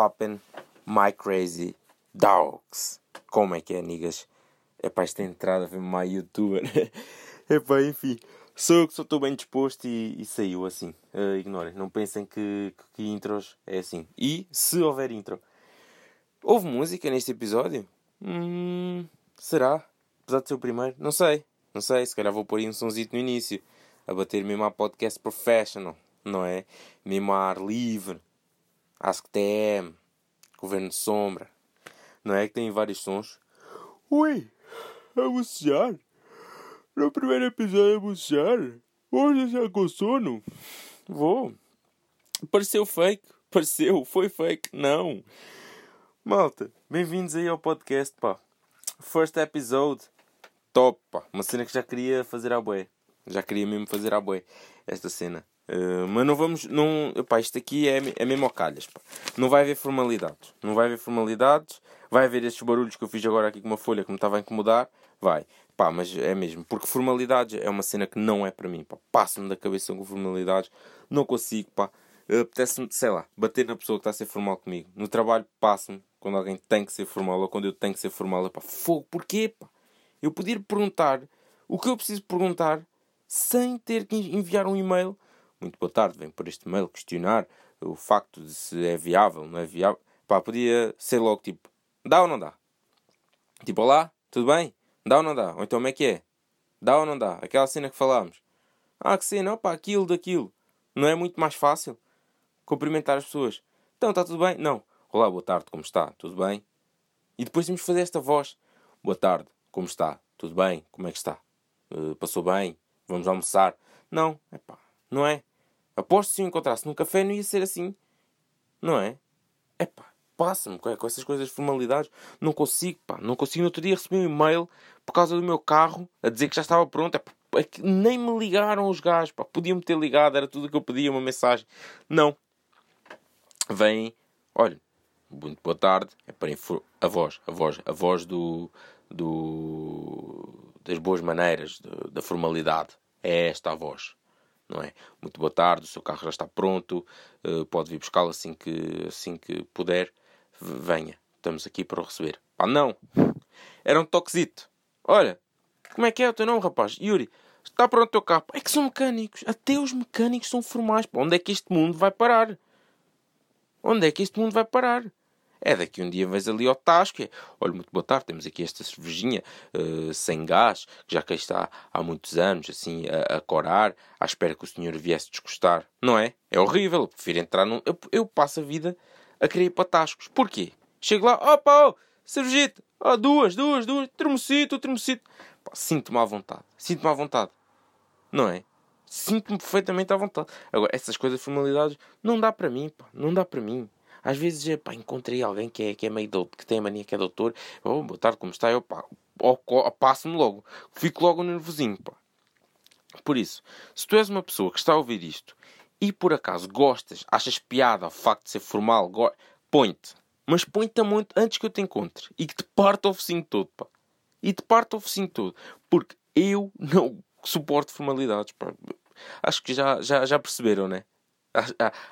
poppin', my crazy dogs? Como é que é, niggas? É para esta entrada foi my youtuber. é pá, enfim. Sou eu que só estou bem disposto e, e saiu assim. Uh, ignorem, não pensem que, que intros é assim. E se houver intro, houve música neste episódio? Hum, será? Apesar de ser o primeiro? Não sei. Não sei, se calhar vou pôr aí um sonzito no início. A bater mesmo a podcast professional, não é? Mesmo a ar livre. AskTM. Governo de Sombra. Não é que tem vários sons? Ui, a bocejar? No primeiro episódio a bocejar? Hoje já com sono? Vou. Pareceu fake. Pareceu. Foi fake. Não. Malta, bem-vindos aí ao podcast, pá. First episode. Top, pá. Uma cena que já queria fazer à boé. Já queria mesmo fazer à boé. Esta cena. Uh, mas não vamos. Não, pá, isto aqui é, é mesmo ao calhas. Pá. Não vai haver formalidades. Não vai haver formalidades. Vai haver estes barulhos que eu fiz agora aqui com uma folha que me estava a incomodar. Vai. Pá, mas é mesmo. Porque formalidades é uma cena que não é para mim. Passa-me da cabeça com formalidades. Não consigo, pá. Apetece-me, sei lá, bater na pessoa que está a ser formal comigo. No trabalho, passa-me quando alguém tem que ser formal ou quando eu tenho que ser formal. É pá, fogo, porquê, pá? Eu podia perguntar o que eu preciso perguntar sem ter que enviar um e-mail. Muito boa tarde, vem por este e-mail questionar o facto de se é viável, não é viável. Pá, podia ser logo tipo, dá ou não dá? Tipo, olá, tudo bem? Dá ou não dá? Ou então como é que é? Dá ou não dá? Aquela cena que falámos. Ah, que cena, opa, aquilo, daquilo. Não é muito mais fácil? Cumprimentar as pessoas. Então, está tudo bem? Não. Olá, boa tarde, como está? Tudo bem? E depois temos que fazer esta voz. Boa tarde, como está? Tudo bem? Como é que está? Uh, passou bem? Vamos almoçar? Não, é pá, não é? Aposto se eu encontrasse num café não ia ser assim. Não é? É pá, passa-me com, com essas coisas de formalidades. Não consigo, pá, não consigo. No outro dia recebi um e-mail por causa do meu carro a dizer que já estava pronto. É, é que nem me ligaram os gajos, pá. Podiam-me ter ligado, era tudo o que eu pedia, uma mensagem. Não. Vem, olha, muito boa tarde. É para a voz, a voz, a voz do, do das boas maneiras, de, da formalidade. É esta a voz, não é? Muito boa tarde, o seu carro já está pronto, uh, pode vir buscá-lo assim que, assim que puder. Venha, estamos aqui para o receber. Pá, não! Era um toquezito. Olha, como é que é o teu nome, rapaz? Yuri, está pronto o teu carro. É que são mecânicos. Até os mecânicos são formais. Pá, onde é que este mundo vai parar? Onde é que este mundo vai parar? É daqui um dia vais ali ao Tasco. É, Olha, muito boa tarde, temos aqui esta cervejinha uh, sem gás, que já cá está há muitos anos, assim, a, a corar, à espera que o senhor viesse desgostar. Não é? É horrível. Eu prefiro entrar num. Eu, eu passo a vida a querer ir para Tascos. Porquê? Chego lá, opa, oh, cervejita, oh, duas, duas, duas, termocito, termocito. Sinto-me à vontade. Sinto-me à vontade. Não é? Sinto-me perfeitamente à vontade. Agora, essas coisas, formalidades, não dá para mim, pá. Não dá para mim. Às vezes, pá, encontrei alguém que é, que é meio doutor, que tem a mania que é doutor. Oh, boa tarde, como está? Eu, passo-me logo. Fico logo nervosinho, pá. Por isso, se tu és uma pessoa que está a ouvir isto e por acaso gostas, achas piada ao facto de ser formal, põe-te. Mas põe-te muito antes que eu te encontre e que te parte o focinho todo, pá. E te parte o focinho todo. Porque eu não suporto formalidades, pá. Acho que já, já, já perceberam, né?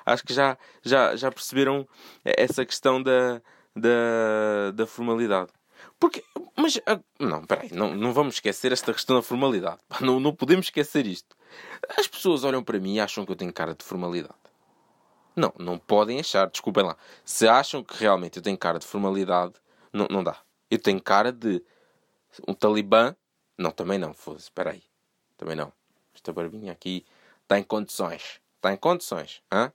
Acho que já, já, já perceberam essa questão da, da, da formalidade. Porque, mas, ah, não, peraí, não, não vamos esquecer esta questão da formalidade. Não, não podemos esquecer isto. As pessoas olham para mim e acham que eu tenho cara de formalidade. Não, não podem achar, desculpem lá. Se acham que realmente eu tenho cara de formalidade, não, não dá. Eu tenho cara de um talibã. Não, também não, foda-se, espera aí. Também não. Esta barbinha aqui está em condições. Está em condições. Hã?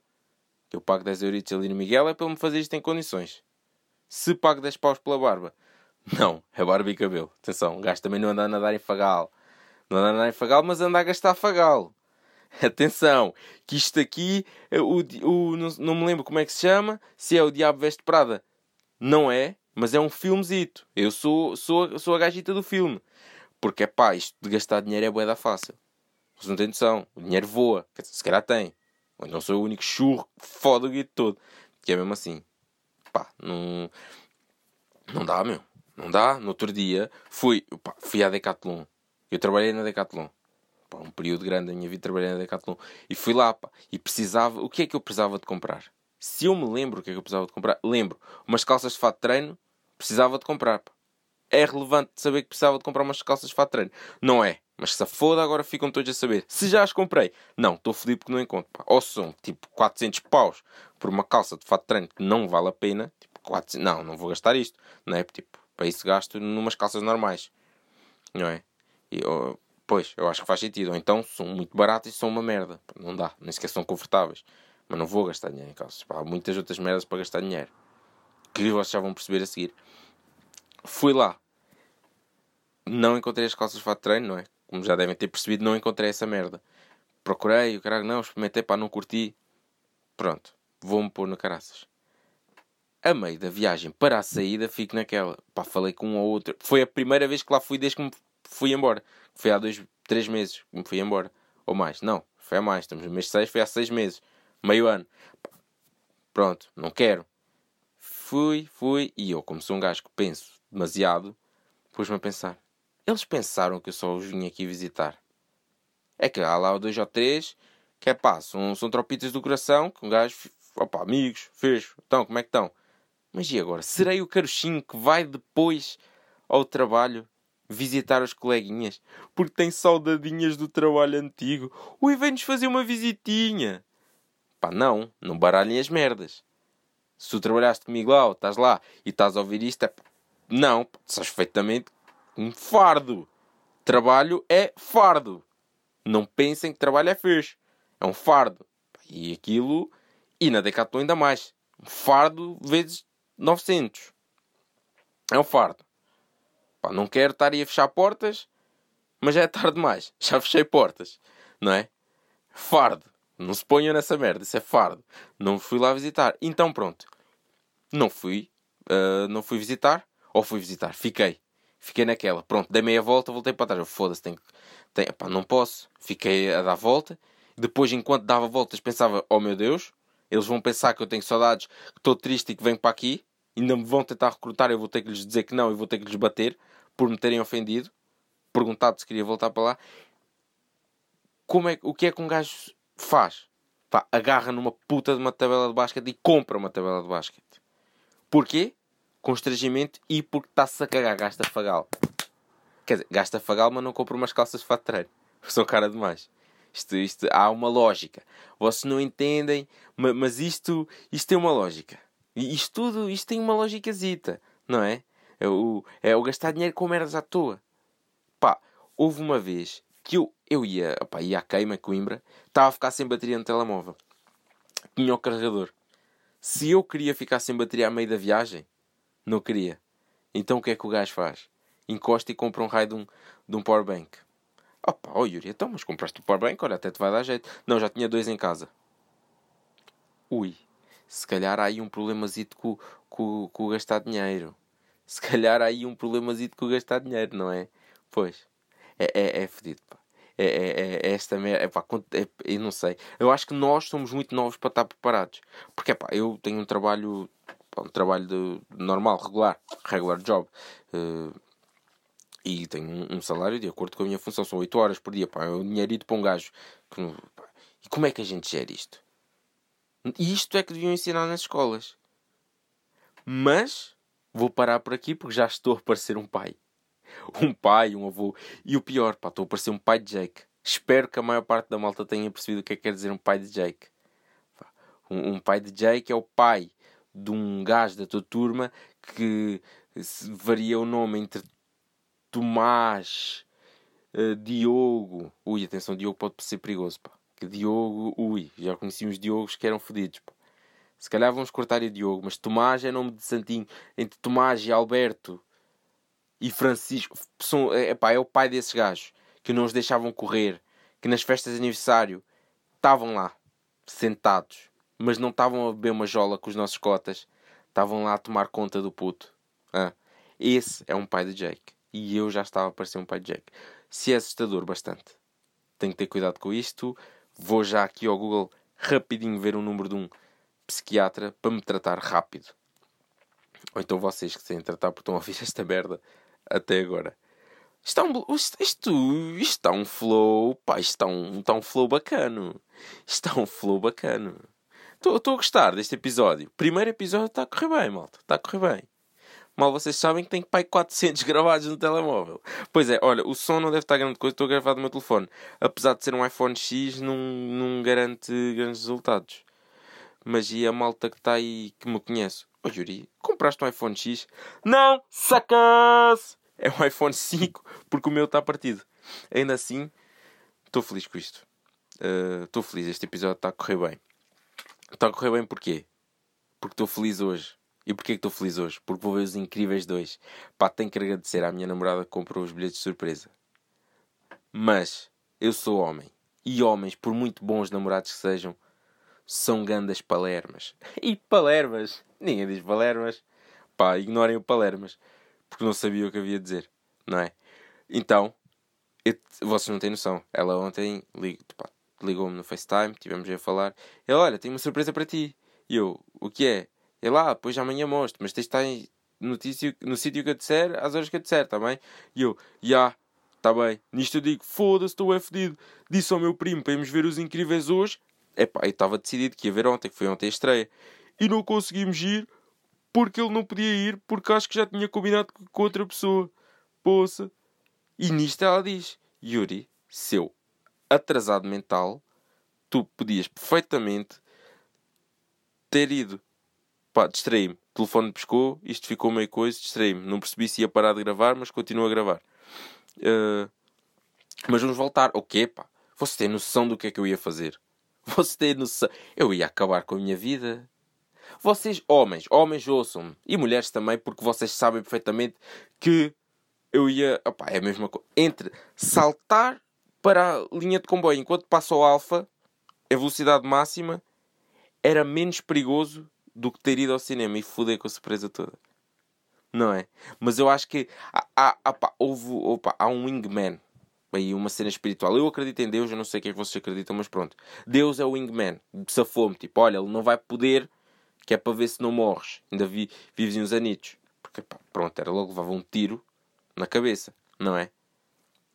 Que eu pago 10 euritos ali no Miguel é para ele me fazer isto em condições. Se pago 10 paus pela barba. Não, é barba e cabelo. Atenção, o gajo também não anda a nadar em fagal. Não anda a nadar em fagal, mas anda a gastar fagal. Atenção, que isto aqui, eh, o, o, não, não me lembro como é que se chama, se é o Diabo Veste Prada. Não é, mas é um filmezito. Eu sou, sou, sou a gajita do filme. Porque é pá, isto de gastar dinheiro é boeda fácil. Vocês não têm noção. O dinheiro voa. Se calhar tem. Ou não sou o único churro foda o guito todo. Que é mesmo assim. Pá, não. Não dá, meu. Não dá. No outro dia fui, pá, fui à Decathlon. Eu trabalhei na Decathlon. um período grande da minha vida trabalhei na Decathlon. E fui lá, pá. E precisava. O que é que eu precisava de comprar? Se eu me lembro o que é que eu precisava de comprar, lembro. Umas calças de fato de treino, precisava de comprar. Pá. É relevante saber que precisava de comprar umas calças de fato treino. Não é. Mas se a foda, agora ficam todos a saber. Se já as comprei. Não, estou fodido porque não encontro. Pá. Ou são tipo 400 paus por uma calça de fato treino que não vale a pena. Tipo, 400... Não, não vou gastar isto. Não é? Tipo, para isso gasto numas calças normais. Não é? E, pois, eu acho que faz sentido. Ou então são muito baratas e são uma merda. Não dá. Nem sequer são confortáveis. Mas não vou gastar dinheiro em calças. Pá, há muitas outras merdas para gastar dinheiro. Que vocês já vão perceber a seguir. Fui lá. Não encontrei as calças de fato de treino, não é? como já devem ter percebido, não encontrei essa merda. Procurei, o caralho, não, experimentei, pá, não curti. Pronto, vou-me pôr no caraças. A meio da viagem para a saída, fico naquela. Pá, falei com um ou outro. Foi a primeira vez que lá fui desde que me fui embora. Foi há dois, três meses que me fui embora. Ou mais. Não, foi há mais. Estamos no mês 6, foi há seis meses. Meio ano. Pronto, não quero. Fui, fui. E eu, como sou um gajo que penso demasiado, pus-me a pensar. Eles pensaram que eu só os vim aqui visitar. É que há lá dois ou três que é pá, são, são tropitas do coração, que um gajo, opá, amigos, fecho, então, como é que estão? Mas e agora? Serei o caruchinho que vai depois ao trabalho visitar os coleguinhas porque tem saudadinhas do trabalho antigo? Ui, vem-nos fazer uma visitinha. Pá, não, não baralhem as merdas. Se tu trabalhaste comigo lá, ou estás lá e estás a ouvir isto, é... não, sabes perfeitamente um fardo. Trabalho é fardo. Não pensem que trabalho é fixe. É um fardo. E aquilo. E na Decathlon ainda mais. Um fardo vezes 900. É um fardo. Pá, não quero estar aí a fechar portas, mas já é tarde demais. Já fechei portas. Não é? Fardo. Não se ponham nessa merda. Isso é fardo. Não fui lá visitar. Então pronto. Não fui. Uh, não fui visitar. Ou fui visitar. Fiquei. Fiquei naquela. Pronto, dei meia volta, voltei para trás. Foda-se, tenho, tenho, pá, não posso. Fiquei a dar volta. Depois, enquanto dava voltas, pensava: Oh meu Deus, eles vão pensar que eu tenho saudades, que estou triste e que venho para aqui. Ainda me vão tentar recrutar. Eu vou ter que lhes dizer que não e vou ter que lhes bater por me terem ofendido. Perguntado se queria voltar para lá. Como é, o que é que um gajo faz? Pá, agarra numa puta de uma tabela de basquete e compra uma tabela de basquete. Porquê? Constrangimento e porque está-se a cagar, gasta fagal. Quer dizer, gasta fagal, mas não compra umas calças de fato treino. São cara demais. Isto, isto, há uma lógica. Vocês não entendem, mas isto, isto tem uma lógica. E isto tudo, isto tem uma lógicazita, não é? É o, é o gastar dinheiro com merdas à toa. Pá, houve uma vez que eu, eu ia, opá, ia à queima, Coimbra, estava a ficar sem bateria no telemóvel. Tinha o carregador. Se eu queria ficar sem bateria a meio da viagem, não queria. Então o que é que o gajo faz? Encosta e compra um raio de um, de um powerbank. Opa, oh Yuri, então, mas compraste o powerbank, olha, até te vai dar jeito. Não, já tinha dois em casa. Ui, se calhar há aí um problemazito com, com, com gastar dinheiro. Se calhar há aí um problemazito com gastar dinheiro, não é? Pois, é, é, é fedido, pá. É, é, é, é esta merda, é, pá, é, eu não sei. Eu acho que nós somos muito novos para estar preparados. Porque, pá, eu tenho um trabalho um trabalho de, normal, regular, regular job. Uh, e tenho um, salário de acordo com a minha função. São 8 horas por dia. Pá, é um dinheirito para um gajo. E como é que a gente gera isto? E isto é que deviam ensinar nas escolas. Mas vou parar por aqui porque já estou a parecer um pai. Um pai, um avô. E o pior, pá, estou a parecer um pai de Jake. Espero que a maior parte da malta tenha percebido o que é que quer dizer um pai de Jake. Um, um pai de Jake é o pai de um gajo da tua turma que varia o nome entre Tomás, uh, Diogo. Ui, atenção, Diogo pode ser perigoso, pá. Que Diogo, ui, já conheci uns Diogos que eram fodidos, pá. Se calhar vamos cortar o Diogo, mas Tomás é nome de santinho. Entre Tomás e Alberto e Francisco, são, é, pá, é o pai desses gajos que não os deixavam correr, que nas festas de aniversário estavam lá, sentados, mas não estavam a beber uma jola com os nossos cotas, estavam lá a tomar conta do puto. Ah, esse é um pai de Jake. E eu já estava a parecer um pai de Jake. Se é assustador bastante. Tenho que ter cuidado com isto. Vou já aqui ao Google rapidinho ver o número de um psiquiatra para me tratar rápido. Ou então vocês que têm tratar porque estão a ouvir esta merda até agora. Isto está um, isto, está um flow, pá, isto está um, está um flow bacano. Isto está um flow bacano. Estou a gostar deste episódio. Primeiro episódio está a correr bem, malta. Está a correr bem. Mal vocês sabem que tem pai 400 gravados no telemóvel. Pois é, olha, o som não deve estar grande coisa, estou a gravar do meu telefone. Apesar de ser um iPhone X, não, garante grandes resultados. Mas e a malta que está aí que me conhece? Ô oh, Yuri, compraste um iPhone X? Não, sacas! É um iPhone 5 porque o meu está partido. Ainda assim, estou feliz com isto. Estou uh, feliz, este episódio está a correr bem. Está a correr bem porquê? Porque estou feliz hoje. E porquê que estou feliz hoje? Porque vou ver os incríveis dois. Pá, tenho que agradecer à minha namorada que comprou os bilhetes de surpresa. Mas eu sou homem. E homens, por muito bons namorados que sejam, são gandas palermas. E palermas? Ninguém diz palermas. Pá, ignorem o palermas. Porque não sabia o que havia de dizer. Não é? Então, eu, vocês não têm noção. Ela ontem ligou-me no FaceTime, tivemos a falar. Ela, olha, tenho uma surpresa para ti. E eu, o que é? É lá, depois amanhã mostro, mas tens de estar notícia, no sítio que eu disser, às horas que eu disser, tá bem? E eu, já, yeah, tá bem. Nisto eu digo, foda-se, estou é fedido. Disse ao meu primo para irmos ver os incríveis hoje. Epá, eu estava decidido que ia ver ontem, que foi ontem a estreia. E não conseguimos ir porque ele não podia ir, porque acho que já tinha combinado com outra pessoa. Poça. E nisto ela diz: Yuri, seu atrasado mental, tu podias perfeitamente ter ido. Pá, distraí-me. O telefone pescou, isto ficou meio coisa, distraí-me. Não percebi se ia parar de gravar, mas continuo a gravar. Uh, mas vamos voltar. O quê, pá? Você tem noção do que é que eu ia fazer? Você tem noção? Eu ia acabar com a minha vida. Vocês, homens, homens ouçam-me. E mulheres também, porque vocês sabem perfeitamente que eu ia. Opa, é a mesma coisa. Entre saltar para a linha de comboio enquanto passa o Alfa, a velocidade máxima, era menos perigoso do que ter ido ao cinema e foder com a surpresa toda. Não é? Mas eu acho que há, há, há, houve, opa, há um wingman aí uma cena espiritual. Eu acredito em Deus, eu não sei o que é que vocês acreditam, mas pronto. Deus é o wingman. Safou-me, tipo, olha, ele não vai poder, que é para ver se não morres. Ainda vi, vives uns anitos. Porque, pá, pronto, era logo, levava um tiro na cabeça, não é?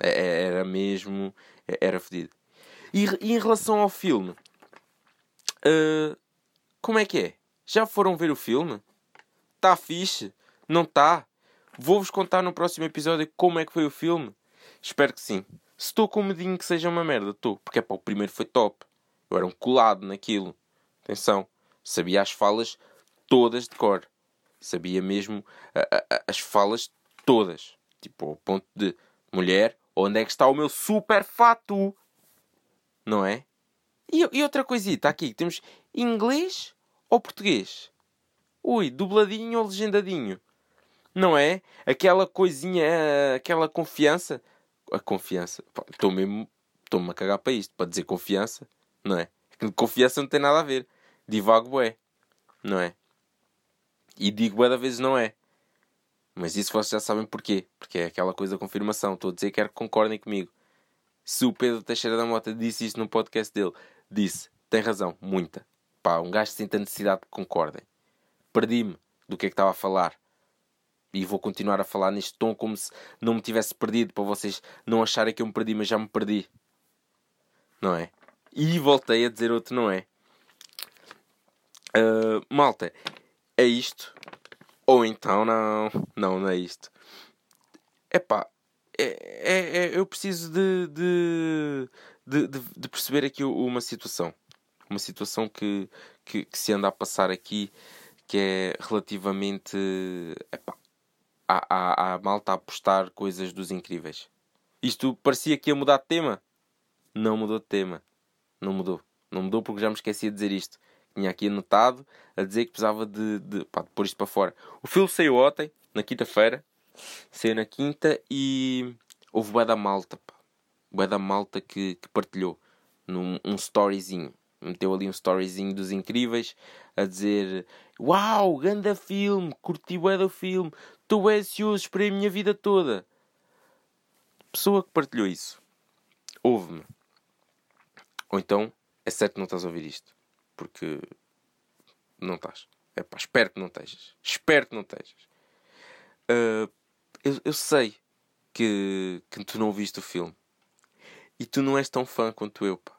É, é era mesmo, é, era fedido. E, e, em relação ao filme, uh, como é que é? Já foram ver o filme? Está fixe? Não está? Vou-vos contar no próximo episódio como é que foi o filme. Espero que sim. Se estou com medinho que seja uma merda, estou. Porque é pá, o primeiro foi top. Eu era um colado naquilo. Atenção. Sabia as falas todas de cor. Sabia mesmo a, a, as falas todas. Tipo, ao ponto de mulher, onde é que está o meu super fato? Não é? E, e outra coisita aqui, temos inglês ou português? Ui, dubladinho ou legendadinho? Não é? Aquela coisinha, aquela confiança a confiança. Estou mesmo. Estou-me a cagar para isto, para dizer confiança, não é? Confiança não tem nada a ver. Divago é, não é? E digo é da vezes não é. Mas isso vocês já sabem porquê. Porque é aquela coisa da confirmação. Estou a dizer que quero que concordem comigo. Se o Pedro Teixeira da Mota disse isto no podcast dele, disse, tem razão, muita. Pá, um gajo sente a necessidade que concordem. Perdi-me do que é que estava a falar e vou continuar a falar neste tom como se não me tivesse perdido para vocês não acharem que eu me perdi, mas já me perdi. Não é? E voltei a dizer outro, não é? Uh, malta, é isto? Ou então não, não, não é isto. Epá, é, é, é eu preciso de, de, de, de, perceber aqui uma situação. Uma situação que, que, que se anda a passar aqui que é relativamente epá, à, à, à malta a postar coisas dos incríveis. Isto parecia que ia mudar de tema. Não mudou de tema. Não mudou. Não mudou porque já me esqueci de dizer isto. Tinha aqui anotado a dizer que precisava de, de, pá, pôr isto para fora. O filme saiu ontem, na quinta-feira. Saiu na quinta e houve bué da malta. Pá. Bué da malta que, que partilhou num um storyzinho. Meteu ali um storyzinho dos incríveis a dizer Uau, ganda filme, curti bué do filme, Estou ansioso, esperei a minha vida toda. Pessoa que partilhou isso, ouve-me. Ou então, é certo que não estás a ouvir isto. Porque não estás. É pá, espero que não estejas. Espero que não estejas. Uh, eu, eu sei que, que tu não viste o filme. E tu não és tão fã quanto eu, pá.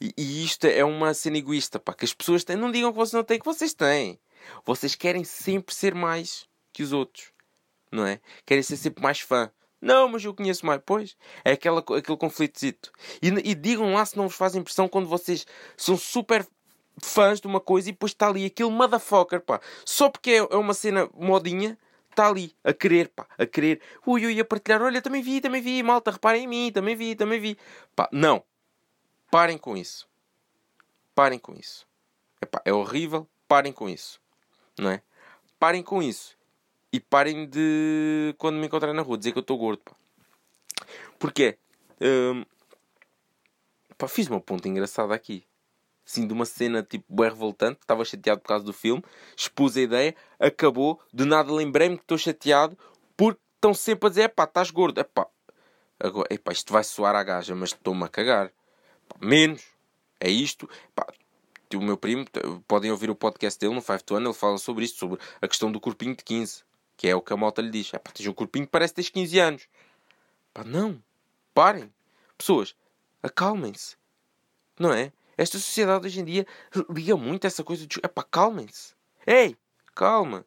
E, e, isto é uma cena egoísta, pá, que as pessoas têm. Não digam que vocês não têm, que vocês têm. Vocês querem sempre ser mais que os outros, não é? Querem ser sempre mais fã. Não, mas eu conheço mais. Pois, é aquela, aquele conflitozito. E, e digam lá se não vos faz impressão quando vocês são super fãs de uma coisa e depois está ali aquele motherfucker, pá. Só porque é, é uma cena modinha, está ali a querer, pá, a querer. Ui, ui, a partilhar. Olha, também vi, também vi, malta, reparem em mim, também vi, também vi. Pá, não. Parem com isso. Parem com isso. Epá, é horrível. Parem com isso. Não é? Parem com isso. E parem de, quando me encontrarem na rua, dizer que eu estou gordo, pá. Porquê? Hum, pá, fiz uma ponta engraçada aqui. Assim, de uma cena tipo bem revoltante, estava chateado por causa do filme, expus a ideia, acabou, de nada lembrei-me que estou chateado porque estão sempre a dizer: pá, estás gordo. Epá, agora, epá, isto vai soar à gaja, mas estou-me a cagar menos. É isto. Pá, o meu primo, podem ouvir o podcast dele no 5 to 1, ele fala sobre isto, sobre a questão do corpinho de 15, que é o que a malta lhe diz. É pá, tens um corpinho que parece que tens 15 anos. Pá, não. Parem. Pessoas, acalmem-se. Não é? Esta sociedade hoje em dia liga muito essa coisa de. É pá, calmem-se. Ei, calma.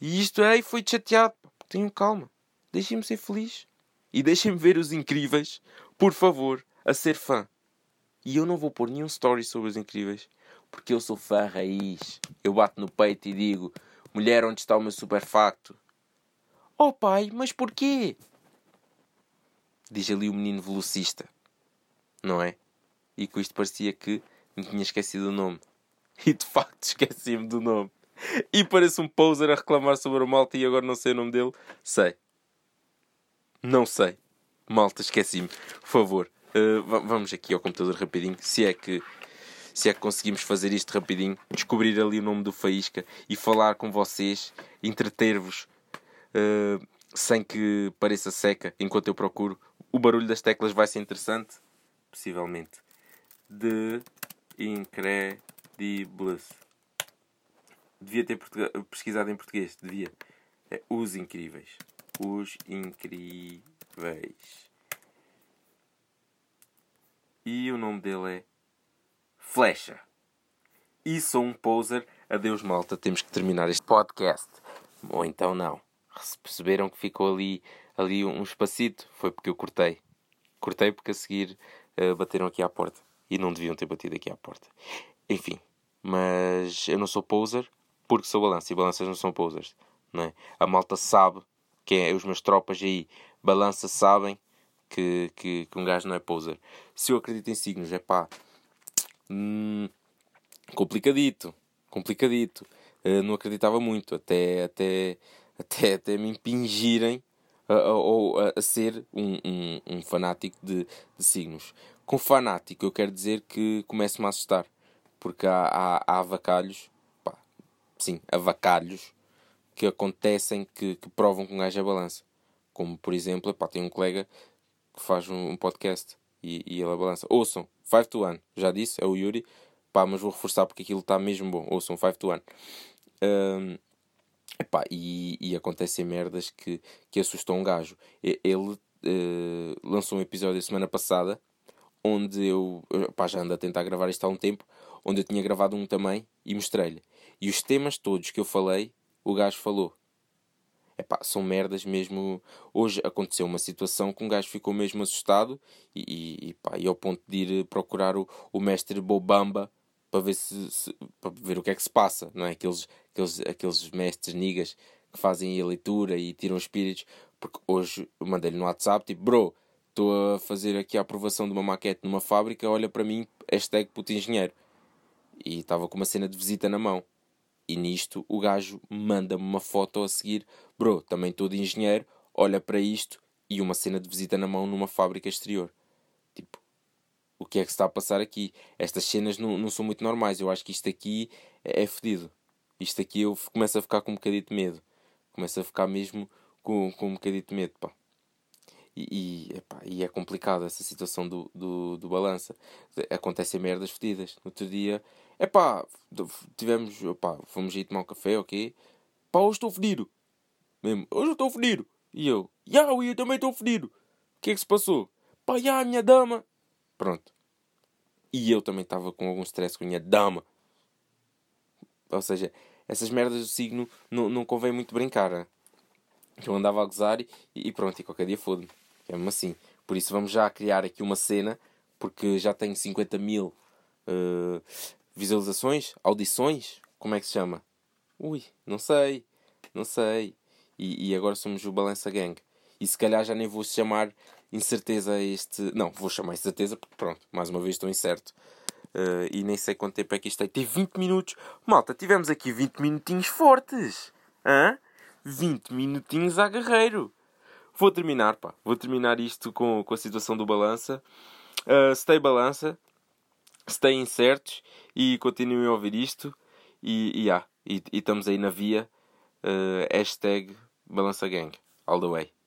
E isto aí foi chateado. Tenham calma. Deixem-me ser feliz. E deixem-me ver os incríveis, por favor a ser fã. E eu não vou pôr nenhum story sobre os incríveis, porque eu sou fã raiz. Eu bato no peito e digo: mulher, onde está o meu super facto? Oh pai, mas porquê? Diz ali o menino velocista, não é? E com isto parecia que me tinha esquecido o nome. E de facto esqueci-me do nome. E parece um poser a reclamar sobre o malta e agora não sei o nome dele. Sei. Não sei. Malta, esqueci-me. Por favor, Uh, vamos aqui ao computador rapidinho, se é que se é que conseguimos fazer isto rapidinho, descobrir ali o nome do Faísca e falar com vocês, entreter-vos uh, sem que pareça seca enquanto eu procuro. O barulho das teclas vai ser interessante, possivelmente. De Incredibles. Devia ter pesquisado em português, devia. É Os Incríveis. Os Incríveis. e o nome dele é Flecha. E sou um poser. Adeus, malta. Temos que terminar este podcast. Ou então não. Perceberam que ficou ali, ali um espacito, foi porque eu cortei. Cortei porque a seguir uh, bateram aqui à porta. E não deviam ter batido aqui à porta. Enfim. Mas eu não sou poser porque sou balança. E balanças não são posers. Não é? A malta sabe que é os meus tropas aí. Balança sabem que, que, que um gajo não é poser. Se eu acredito em signos, é pá. Hum, complicadito. Complicadito. Uh, não acreditava muito. Até, até, até, até me impingirem ou a, a, a, ser um, um, um fanático de, de, signos. Com fanático eu quero dizer que começo-me a assustar. Porque há, há, há avacalhos, pá, sim, avacalhos, que acontecem que, que provam que um gajo é balança. Como por exemplo, pá, tem um colega que faz um, um podcast e, e ele balança. Ouçam, 5 to 1, já disse, é o Yuri, pá, mas vou reforçar porque aquilo está mesmo bom. Ouçam, 5 to 1. Um, epá, e, e acontecem merdas que, que assustam um gajo. Ele uh, lançou um episódio semana passada onde eu pá, já ando a tentar gravar isto há um tempo, onde eu tinha gravado um também e mostrei-lhe. E os temas todos que eu falei, o gajo falou. Epá, são merdas mesmo. Hoje aconteceu uma situação que um gajo ficou mesmo assustado e, e, pá, e ao ponto de ir procurar o, o mestre Bobamba para ver, se, se, para ver o que é que se passa, não é? Aqueles, aqueles, aqueles mestres nigas que fazem a leitura e tiram espíritos, porque hoje mandei-lhe no WhatsApp, tipo, bro, estou a fazer aqui a aprovação de uma maquete numa fábrica, olha para mim, hashtag puto engenheiro. E estava com uma cena de visita na mão. E nisto o gajo manda-me uma foto a seguir. Bro, também de engenheiro, olha para isto e uma cena de visita na mão numa fábrica exterior. Tipo, o que é que se está a passar aqui? Estas cenas não, não são muito normais. Eu acho que isto aqui é, é fedido. Isto aqui eu começo a ficar com um bocadinho de medo. Começo a ficar mesmo com, com um bocadinho de medo, pá. E, e, epá, e é complicado essa situação do, do, do balança. Acontecem merdas fedidas. No outro dia é pá, tivemos, pá, fomos ir tomar um café, ok? Pá, hoje estou fedido. Mesmo, hoje estou fedido. E eu, ya, eu também estou fedido. O que é que se passou? Pá, ya, minha dama. Pronto. E eu também estava com algum stress com a minha dama. Ou seja, essas merdas do signo não, não convém muito brincar. Né? Eu andava a gozar e, e pronto, e qualquer dia foda-me. É mesmo assim. Por isso vamos já criar aqui uma cena, porque já tenho 50 mil uh, visualizações, audições, como é que se chama? Ui, não sei, não sei. E, e agora somos o Balança Gang. E se calhar já nem vou chamar incerteza este. Não, vou chamar incerteza porque pronto, mais uma vez estou incerto. Uh, e nem sei quanto tempo é que isto tem. Tem 20 minutos. Malta, tivemos aqui 20 minutinhos fortes. Hã? 20 minutinhos a guerreiro. Vou terminar, pá. Vou terminar isto com, com a situação do balança. Uh, stay balança. Stay incertos. E continuem a ouvir isto. E, e, ah, e, e estamos aí na via. Uh, hashtag balança gang. All the way.